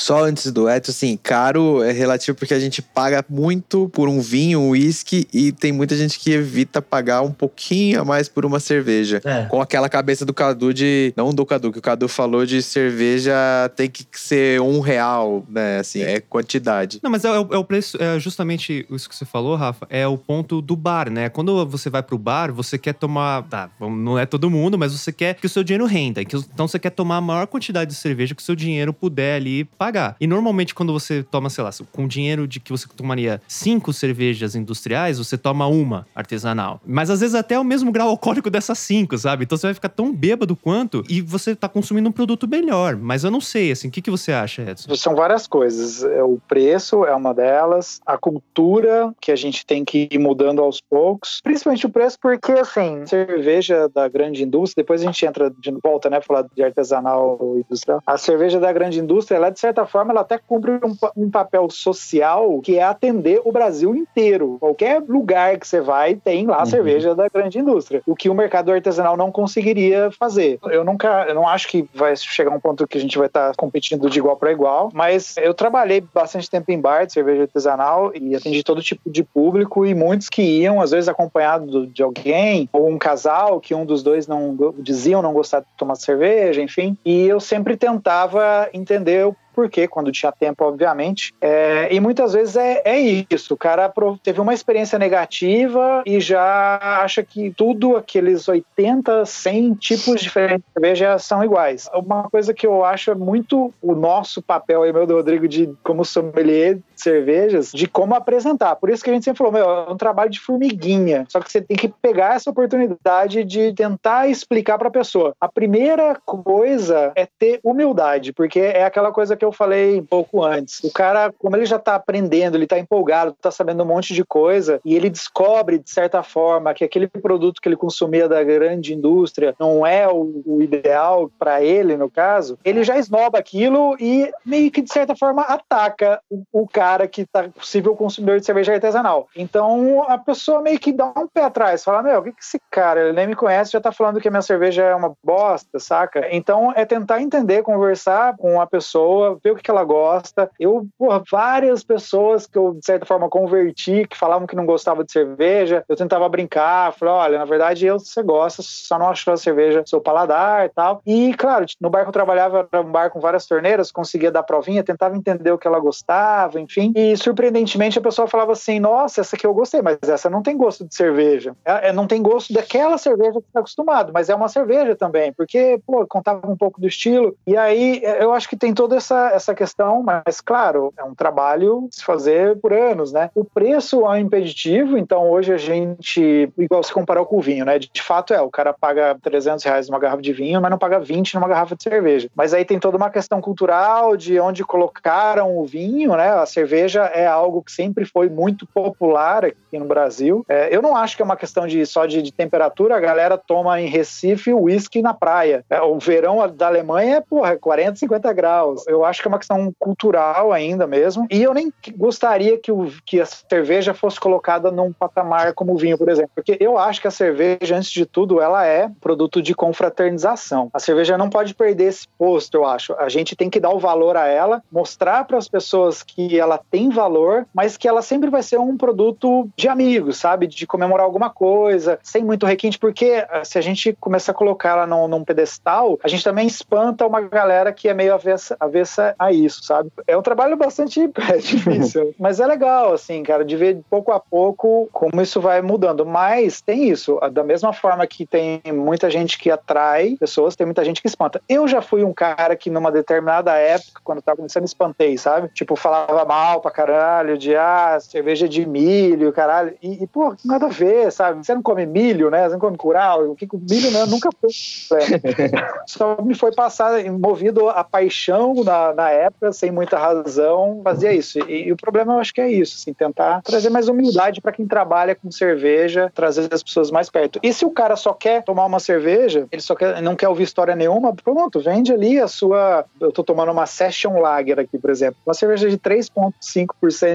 Só antes do Edson, assim, caro é relativo porque a gente paga muito por um vinho, um uísque, e tem muita gente que evita pagar um pouquinho a mais por uma cerveja. É. Com aquela cabeça do Cadu de. Não do Cadu, que o Cadu falou de cerveja tem que ser um real, né? Assim, é quantidade. Não, mas é, é, é o preço, é justamente isso que você falou, Rafa, é o ponto do bar, né? Quando você vai pro bar, você quer tomar. Tá, não é todo mundo, mas você quer que o seu dinheiro renda. Então você quer tomar a maior quantidade de cerveja que o seu dinheiro puder ali pagar pagar. E normalmente, quando você toma, sei lá, com dinheiro de que você tomaria cinco cervejas industriais, você toma uma artesanal. Mas às vezes até o mesmo grau alcoólico dessas cinco, sabe? Então você vai ficar tão bêbado quanto e você tá consumindo um produto melhor. Mas eu não sei, assim, o que, que você acha, Edson? São várias coisas. É, o preço é uma delas, a cultura que a gente tem que ir mudando aos poucos, principalmente o preço, porque, assim, cerveja da grande indústria, depois a gente entra de volta, né, falar de artesanal industrial. A cerveja da grande indústria, ela é de certa certa forma, ela até cumpre um, um, papel social que é atender o Brasil inteiro. Qualquer lugar que você vai tem lá uhum. cerveja da grande indústria, o que o mercado artesanal não conseguiria fazer. Eu nunca, eu não acho que vai chegar um ponto que a gente vai estar tá competindo de igual para igual, mas eu trabalhei bastante tempo em bar de cerveja artesanal e atendi todo tipo de público e muitos que iam, às vezes acompanhado de alguém ou um casal que um dos dois não diziam não gostar de tomar cerveja, enfim. E eu sempre tentava entender porque quando tinha tempo, obviamente. É, e muitas vezes é, é isso. O cara teve uma experiência negativa e já acha que tudo aqueles 80, 100 tipos diferentes de cerveja são iguais. Uma coisa que eu acho é muito o nosso papel aí, meu do Rodrigo, de como sommelier cervejas, de como apresentar. Por isso que a gente sempre falou, meu, é um trabalho de formiguinha. Só que você tem que pegar essa oportunidade de tentar explicar para a pessoa. A primeira coisa é ter humildade, porque é aquela coisa que eu falei um pouco antes. O cara, como ele já está aprendendo, ele está empolgado, está sabendo um monte de coisa, e ele descobre, de certa forma, que aquele produto que ele consumia da grande indústria não é o, o ideal para ele, no caso, ele já esnoba aquilo e meio que, de certa forma, ataca o, o cara que está possível consumidor de cerveja artesanal. Então, a pessoa meio que dá um pé atrás, fala, meu, o que, que esse cara, ele nem me conhece, já está falando que a minha cerveja é uma bosta, saca? Então, é tentar entender, conversar com a pessoa, ver o que ela gosta. Eu, porra, várias pessoas que eu, de certa forma, converti, que falavam que não gostavam de cerveja, eu tentava brincar, falei, olha, na verdade, eu, você gosta, só não achou a cerveja seu paladar e tal. E, claro, no bar que eu trabalhava, era um bar com várias torneiras, conseguia dar provinha, tentava entender o que ela gostava, enfim. E, surpreendentemente, a pessoa falava assim, nossa, essa aqui eu gostei, mas essa não tem gosto de cerveja. É, é não tem gosto daquela cerveja que está acostumado, mas é uma cerveja também, porque, pô, contava um pouco do estilo. E aí, eu acho que tem toda essa essa questão, mas claro, é um trabalho se fazer por anos, né? O preço é um impeditivo, então hoje a gente, igual se comparou com o vinho, né? De, fato é, o cara paga 300 reais numa garrafa de vinho, mas não paga 20 numa garrafa de cerveja. Mas aí tem toda uma questão cultural de onde colocaram o vinho, né? A cerveja é algo que sempre foi muito popular aqui no Brasil. É, eu não acho que é uma questão de só de, de temperatura, a galera toma em Recife uísque na praia. É, o verão da Alemanha é, porra, 40, 50 graus. Eu acho que é uma questão cultural ainda mesmo. E eu nem gostaria que, o, que a cerveja fosse colocada num patamar como o vinho, por exemplo. Porque eu acho que a cerveja, antes de tudo, ela é produto de confraternização. A cerveja não pode perder esse posto, eu acho. A gente tem que dar o valor a ela, mostrar para as pessoas que ela ela tem valor, mas que ela sempre vai ser um produto de amigos, sabe? De comemorar alguma coisa, sem muito requinte, porque ah, se a gente começar a colocar ela num, num pedestal, a gente também espanta uma galera que é meio avessa, avessa a isso, sabe? É um trabalho bastante é, difícil, mas é legal, assim, cara, de ver pouco a pouco como isso vai mudando. Mas tem isso, da mesma forma que tem muita gente que atrai pessoas, tem muita gente que espanta. Eu já fui um cara que numa determinada época, quando tava começando, espantei, sabe? Tipo, falava mal pra caralho de, ah, cerveja de milho, caralho. E, e pô, nada a ver, sabe? Você não come milho, né? Você não come curau. O que milho, né? Nunca foi. Só me foi passar, movido a paixão na, na época, sem muita razão, fazia isso. E, e, o problema eu acho que é isso, assim, tentar trazer mais humildade para quem trabalha com cerveja, trazer as pessoas mais perto. E se o cara só quer tomar uma cerveja, ele só quer, não quer ouvir história nenhuma, pronto, vende ali a sua. Eu tô tomando uma Session Lager aqui, por exemplo. Uma cerveja de 3,5%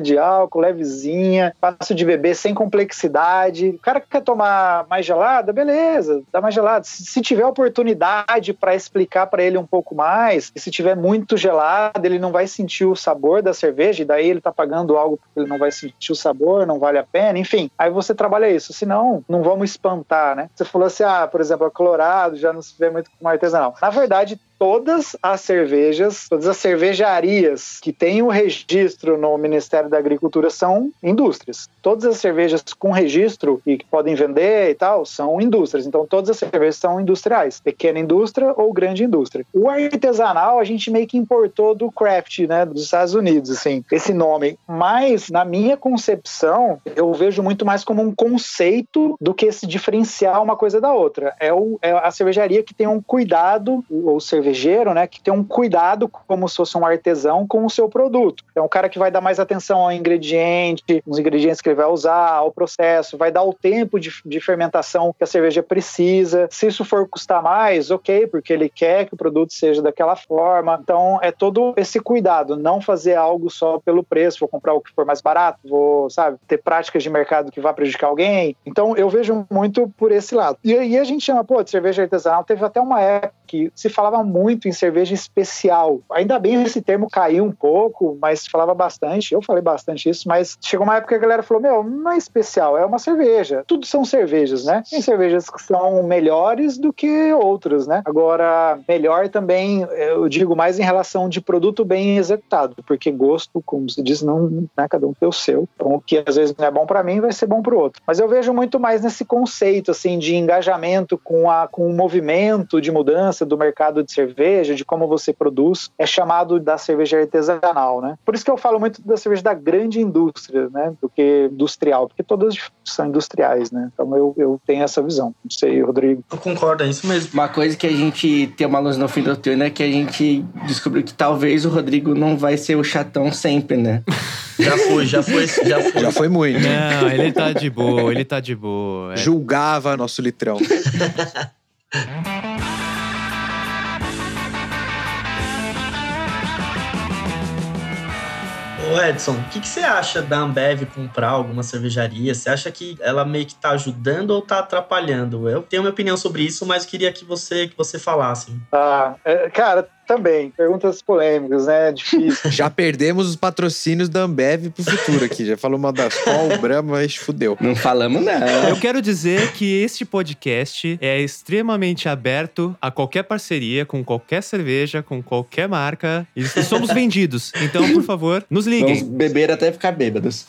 de álcool, levezinha, fácil de beber, sem complexidade. O cara que quer tomar mais gelada, beleza, dá mais gelada. Se, se tiver oportunidade para explicar para ele um pouco mais, e se tiver muito gelado, ele não vai sentir o sabor da cerveja, e daí ele tá pagando algo porque ele não vai sentir o sabor, não vale a pena, enfim. Aí você trabalha isso. Senão, não vamos espantar, né? Você falou assim, ah, por exemplo, a Colorado já não se vê muito com artesanal. Na verdade, todas as cervejas, todas as cervejarias que têm o registro no Ministério da Agricultura são indústrias. Todas as cervejas com registro e que podem vender e tal são indústrias. Então todas as cervejas são industriais, pequena indústria ou grande indústria. O artesanal a gente meio que importou do craft, né, dos Estados Unidos, assim, esse nome. Mas na minha concepção, eu vejo muito mais como um conceito do que se diferenciar uma coisa da outra. É, o, é a cervejaria que tem um cuidado, ou cerveja cervejeiro, né, que tem um cuidado como se fosse um artesão com o seu produto. É um cara que vai dar mais atenção ao ingrediente, os ingredientes que ele vai usar, ao processo, vai dar o tempo de, de fermentação que a cerveja precisa. Se isso for custar mais, ok, porque ele quer que o produto seja daquela forma. Então é todo esse cuidado, não fazer algo só pelo preço, vou comprar o que for mais barato, vou, sabe, ter práticas de mercado que vá prejudicar alguém. Então eu vejo muito por esse lado. E aí a gente chama, pô, de cerveja artesanal. Teve até uma época que se falava muito em cerveja especial. Ainda bem esse termo caiu um pouco, mas se falava bastante. Eu falei bastante isso, mas chegou uma época que a galera falou: Meu, não é especial, é uma cerveja. Tudo são cervejas, né? Tem cervejas que são melhores do que outras, né? Agora, melhor também, eu digo mais em relação de produto bem executado, porque gosto, como se diz, não, né? Cada um tem o seu. Então, o que às vezes não é bom para mim vai ser bom para o outro. Mas eu vejo muito mais nesse conceito, assim, de engajamento com, a, com o movimento de mudança do mercado de cerveja, de como você produz, é chamado da cerveja artesanal, né? Por isso que eu falo muito da cerveja da grande indústria, né? Do que industrial, porque todas são industriais, né? Então eu, eu tenho essa visão. Não sei, Rodrigo. Eu concordo, é isso mesmo. Uma coisa que a gente tem uma luz no fim do túnel é que a gente descobriu que talvez o Rodrigo não vai ser o chatão sempre, né? Já foi, já foi, já foi. Já foi muito. Não, ele tá de boa, ele tá de boa. É. Julgava nosso litrão. Ô Edson, o que, que, você acha da Ambev comprar alguma cervejaria? Você acha que ela meio que tá ajudando ou tá atrapalhando? Eu tenho minha opinião sobre isso, mas queria que você, que você falasse. Ah, é, cara, também, perguntas polêmicas, né? Difícil. Já perdemos os patrocínios da Ambev pro futuro aqui. Já falou uma das qual, Brahma, mas fudeu. Não falamos nada. Eu quero dizer que este podcast é extremamente aberto a qualquer parceria com qualquer cerveja, com qualquer marca. E somos vendidos. Então, por favor, nos liguem. Vamos beber até ficar bêbados.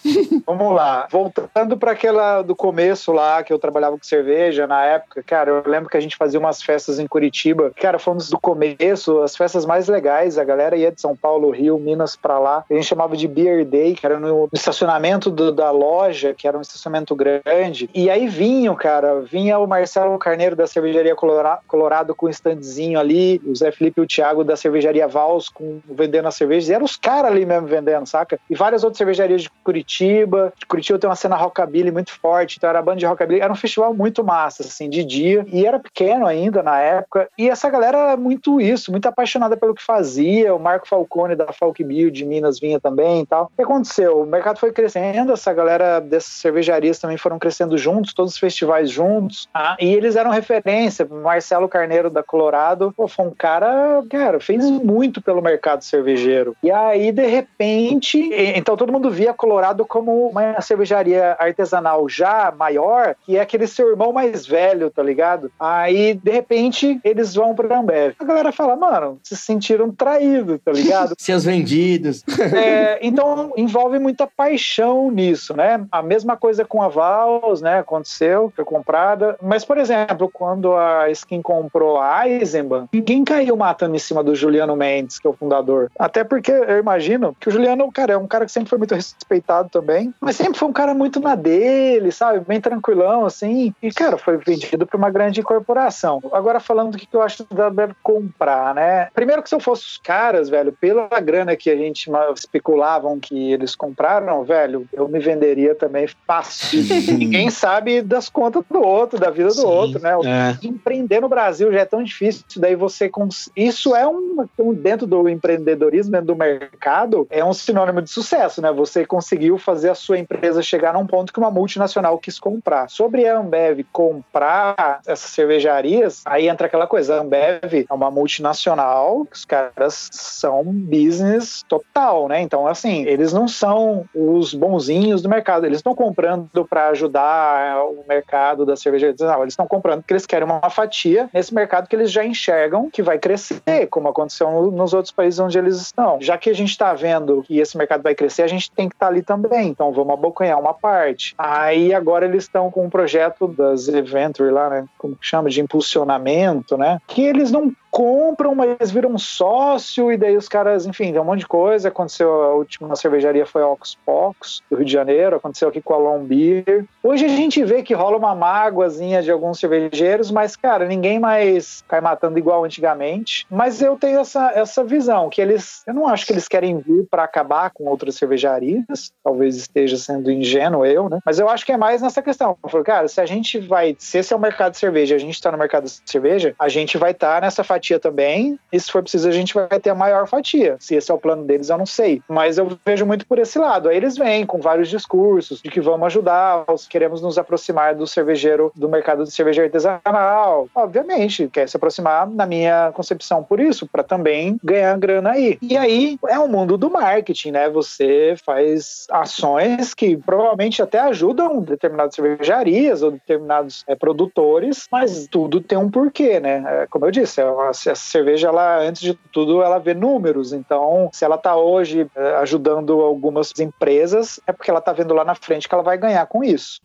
Vamos lá. Voltando para aquela do começo lá, que eu trabalhava com cerveja na época, cara, eu lembro que a gente fazia umas festas em Curitiba. Cara, fomos do começo, as festas festas mais legais. A galera ia de São Paulo, Rio, Minas pra lá. A gente chamava de Beer Day, que era no estacionamento do, da loja, que era um estacionamento grande. E aí vinham, cara, vinha o Marcelo Carneiro da cervejaria Colorado, Colorado com um standzinho ali, o Zé Felipe e o Thiago da cervejaria Vals com, vendendo as cervejas. E eram os caras ali mesmo vendendo, saca? E várias outras cervejarias de Curitiba. De Curitiba tem uma cena rockabilly muito forte, então era banda de rockabilly. Era um festival muito massa, assim, de dia. E era pequeno ainda na época. E essa galera era muito isso, muito apaixonada apaixonada pelo que fazia. O Marco Falcone da Falk Bill de Minas vinha também e tal. O que aconteceu? O mercado foi crescendo, essa galera dessas cervejarias também foram crescendo juntos, todos os festivais juntos. Ah, e eles eram referência. Marcelo Carneiro da Colorado, pô, foi um cara, cara, fez muito pelo mercado cervejeiro. E aí, de repente, então todo mundo via Colorado como uma cervejaria artesanal já maior, que é aquele seu irmão mais velho, tá ligado? Aí, de repente, eles vão pra Ambev. A galera fala, mano, se sentiram traídos, tá ligado? Seus vendidos. É, então, envolve muita paixão nisso, né? A mesma coisa com a Vals, né? Aconteceu, foi comprada. Mas, por exemplo, quando a Skin comprou a Eisenbahn, ninguém caiu matando em cima do Juliano Mendes, que é o fundador. Até porque eu imagino que o Juliano, cara, é um cara que sempre foi muito respeitado também, mas sempre foi um cara muito na dele, sabe? Bem tranquilão, assim. E, cara, foi vendido para uma grande corporação. Agora, falando do que eu acho da Bev comprar, né? Primeiro que se eu fosse os caras, velho, pela grana que a gente especulavam que eles compraram, velho, eu me venderia também fácil. Ninguém sabe das contas do outro, da vida do Sim, outro, né? É. Empreender no Brasil já é tão difícil, daí você. Cons... Isso é um. Dentro do empreendedorismo, dentro do mercado, é um sinônimo de sucesso, né? Você conseguiu fazer a sua empresa chegar num ponto que uma multinacional quis comprar. Sobre a Ambev comprar essas cervejarias, aí entra aquela coisa: a Ambev é uma multinacional, os caras são business total, né? Então, assim, eles não são os bonzinhos do mercado, eles estão comprando para ajudar o mercado da cerveja artesanal, eles estão comprando porque eles querem uma fatia nesse mercado que eles já enxergam que vai crescer, como aconteceu nos outros países onde eles estão. Já que a gente está vendo que esse mercado vai crescer, a gente tem que estar tá ali também, então vamos abocanhar uma parte. Aí agora eles estão com um projeto das Eventure lá, né? Como que chama? De impulsionamento, né? Que eles não compram, mas viram sócio, e daí os caras, enfim, deu um monte de coisa. Aconteceu a última cervejaria foi a Ox Pox, do Rio de Janeiro, aconteceu aqui com a Long Beer. Hoje a gente vê que rola uma mágoazinha de alguns cervejeiros, mas, cara, ninguém mais cai matando igual antigamente. Mas eu tenho essa, essa visão, que eles, eu não acho que eles querem vir para acabar com outras cervejarias, talvez esteja sendo ingênuo eu, né? Mas eu acho que é mais nessa questão. Eu falo, cara, se a gente vai, se esse é o mercado de cerveja, a gente está no mercado de cerveja, a gente vai estar tá nessa fatia fatia também, e se for preciso a gente vai ter a maior fatia. Se esse é o plano deles, eu não sei. Mas eu vejo muito por esse lado. Aí eles vêm com vários discursos de que vamos ajudar, queremos nos aproximar do cervejeiro, do mercado de cerveja artesanal. Obviamente, quer se aproximar, na minha concepção, por isso, para também ganhar grana aí. E aí é o mundo do marketing, né? Você faz ações que provavelmente até ajudam determinadas cervejarias ou determinados é, produtores, mas tudo tem um porquê, né? É, como eu disse, é uma essa cerveja, ela, antes de tudo, ela vê números. Então, se ela está hoje é, ajudando algumas empresas, é porque ela está vendo lá na frente que ela vai ganhar com isso.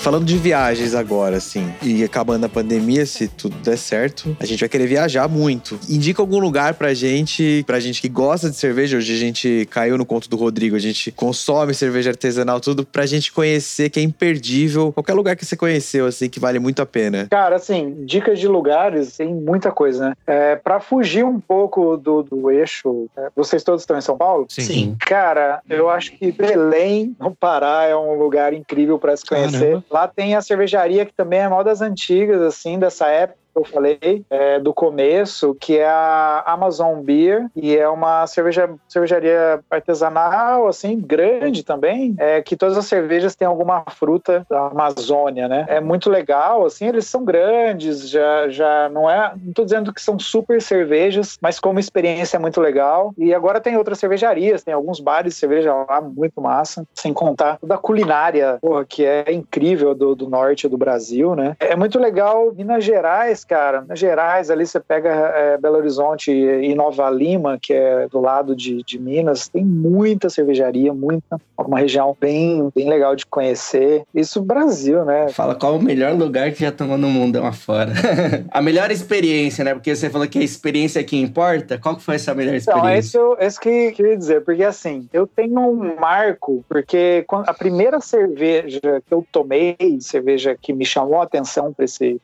Falando de viagens agora, assim, e acabando a pandemia, se tudo der certo, a gente vai querer viajar muito. Indica algum lugar pra gente, pra gente que gosta de cerveja, hoje a gente caiu no conto do Rodrigo, a gente consome cerveja artesanal, tudo, pra gente conhecer, que é imperdível. Qualquer lugar que você conheceu, assim, que vale muito a pena. Cara, assim, dicas de lugares, tem muita coisa, né? É, pra fugir um pouco do, do eixo, é, vocês todos estão em São Paulo? Sim. Sim. Cara, eu acho que Belém, no Pará, é um lugar incrível para se conhecer. Caramba. Lá tem a cervejaria que também é mal das antigas, assim, dessa época eu falei é, do começo, que é a Amazon Beer, e é uma cerveja, cervejaria artesanal, assim, grande também, é, que todas as cervejas têm alguma fruta da Amazônia, né? É muito legal, assim, eles são grandes, já, já não é, não tô dizendo que são super cervejas, mas como experiência é muito legal. E agora tem outras cervejarias, tem alguns bares de cerveja lá, muito massa, sem contar toda a culinária, porra, que é incrível do, do norte do Brasil, né? É muito legal Minas Gerais, cara, Minas Gerais, ali você pega é, Belo Horizonte e Nova Lima, que é do lado de, de Minas, tem muita cervejaria, muita, uma região bem, bem legal de conhecer. Isso Brasil, né? Fala qual o melhor lugar que já tomou no mundão afora. a melhor experiência, né? Porque você falou que a experiência que importa. Qual que foi essa melhor experiência? Então, esse, eu, esse que, que eu ia dizer, porque assim, eu tenho um marco, porque a primeira cerveja que eu tomei, cerveja que me chamou a atenção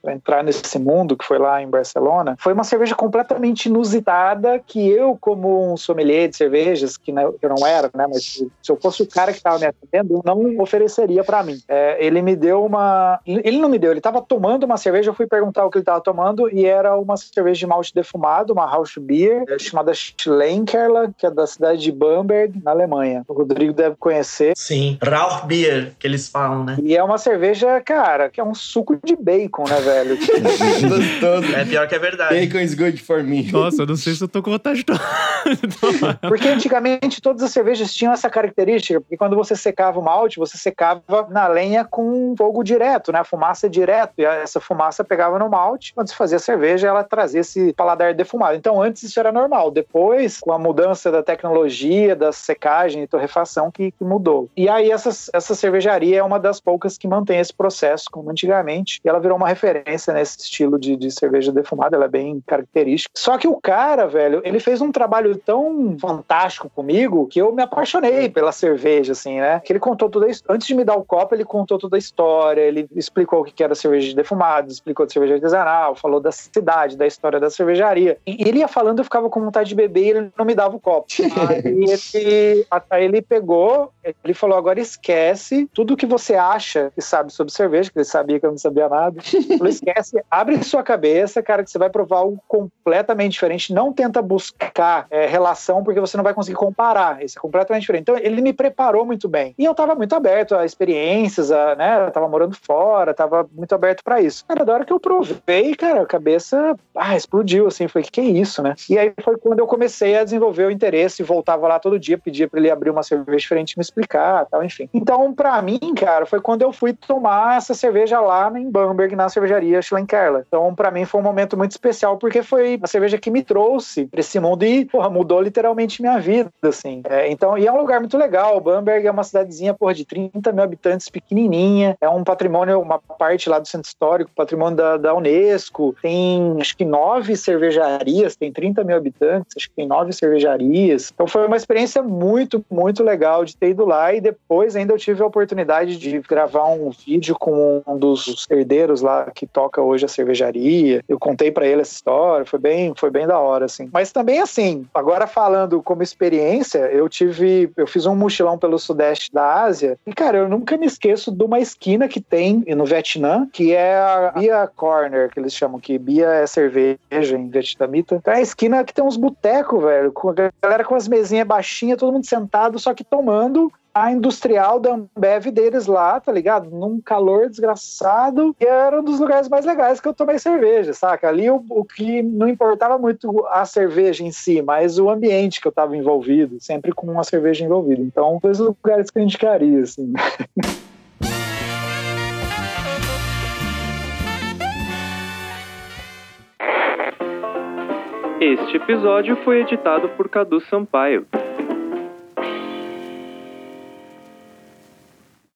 para entrar nesse mundo, Mundo, que foi lá em Barcelona, foi uma cerveja completamente inusitada que eu, como um sommelier de cervejas, que eu não era, né, mas se eu fosse o cara que estava me atendendo, não ofereceria para mim. É, ele me deu uma. Ele não me deu, ele estava tomando uma cerveja, eu fui perguntar o que ele estava tomando e era uma cerveja de malte defumado, uma House Beer, chamada Schlenkerla, que é da cidade de Bamberg, na Alemanha. O Rodrigo deve conhecer. Sim, Rauchbier, que eles falam, né? E é uma cerveja, cara, que é um suco de bacon, né, velho? Gostoso. É pior que é verdade. Bacon is good for me. Nossa, eu não sei se eu tô com vontade de tomar. Porque antigamente todas as cervejas tinham essa característica, porque quando você secava o malte, você secava na lenha com fogo direto, né? A fumaça direto, e essa fumaça pegava no malte. Quando você fazia cerveja, ela trazia esse paladar defumado. Então antes isso era normal. Depois, com a mudança da tecnologia, da secagem e torrefação, que, que mudou. E aí essa, essa cervejaria é uma das poucas que mantém esse processo, como antigamente, e ela virou uma referência nesse estilo de, de cerveja defumada, ela é bem característica. Só que o cara, velho, ele fez um trabalho tão fantástico comigo que eu me apaixonei pela cerveja, assim, né? Que ele contou toda a Antes de me dar o copo, ele contou toda a história, ele explicou o que era cerveja defumada, explicou de cerveja artesanal, falou da cidade, da história da cervejaria. E ele ia falando, eu ficava com vontade de beber e ele não me dava o copo. aí, ele, aí ele pegou, ele falou: agora esquece tudo que você acha que sabe sobre cerveja, que ele sabia que eu não sabia nada. Falou, esquece, abre sua cabeça, cara, que você vai provar algo completamente diferente. Não tenta buscar é, relação, porque você não vai conseguir comparar. Isso é completamente diferente. Então, ele me preparou muito bem. E eu tava muito aberto a experiências, a, né? Eu tava morando fora, tava muito aberto para isso. Cara, da hora que eu provei, cara, a cabeça ah, explodiu, assim. Foi que que é isso, né? E aí foi quando eu comecei a desenvolver o interesse, voltava lá todo dia, pedia para ele abrir uma cerveja diferente e me explicar, tal, enfim. Então, para mim, cara, foi quando eu fui tomar essa cerveja lá em Bamberg, na cervejaria Schlenkerla. Então, para mim foi um momento muito especial porque foi a cerveja que me trouxe para esse mundo e, porra, mudou literalmente minha vida, assim. É, então, e é um lugar muito legal. Bamberg é uma cidadezinha, porra, de 30 mil habitantes, pequenininha. É um patrimônio, uma parte lá do centro histórico, patrimônio da, da Unesco. Tem, acho que nove cervejarias, tem 30 mil habitantes, acho que tem nove cervejarias. Então, foi uma experiência muito, muito legal de ter ido lá e depois ainda eu tive a oportunidade de gravar um vídeo com um dos herdeiros lá que toca hoje a cervejaria. Eu contei para ele essa história, foi bem, foi bem da hora assim. Mas também assim, agora falando como experiência, eu tive, eu fiz um mochilão pelo sudeste da Ásia e cara, eu nunca me esqueço de uma esquina que tem no Vietnã, que é a Bia Corner, que eles chamam que Bia é cerveja em vietnamita. Então é a esquina que tem uns botecos, velho, com a galera com as mesinhas baixinhas, todo mundo sentado, só que tomando a industrial da Ambev deles lá, tá ligado? Num calor desgraçado. E era um dos lugares mais legais que eu tomei cerveja, saca? Ali o, o que não importava muito a cerveja em si, mas o ambiente que eu tava envolvido, sempre com uma cerveja envolvida. Então, dois lugares que eu indicaria, assim. Este episódio foi editado por Cadu Sampaio.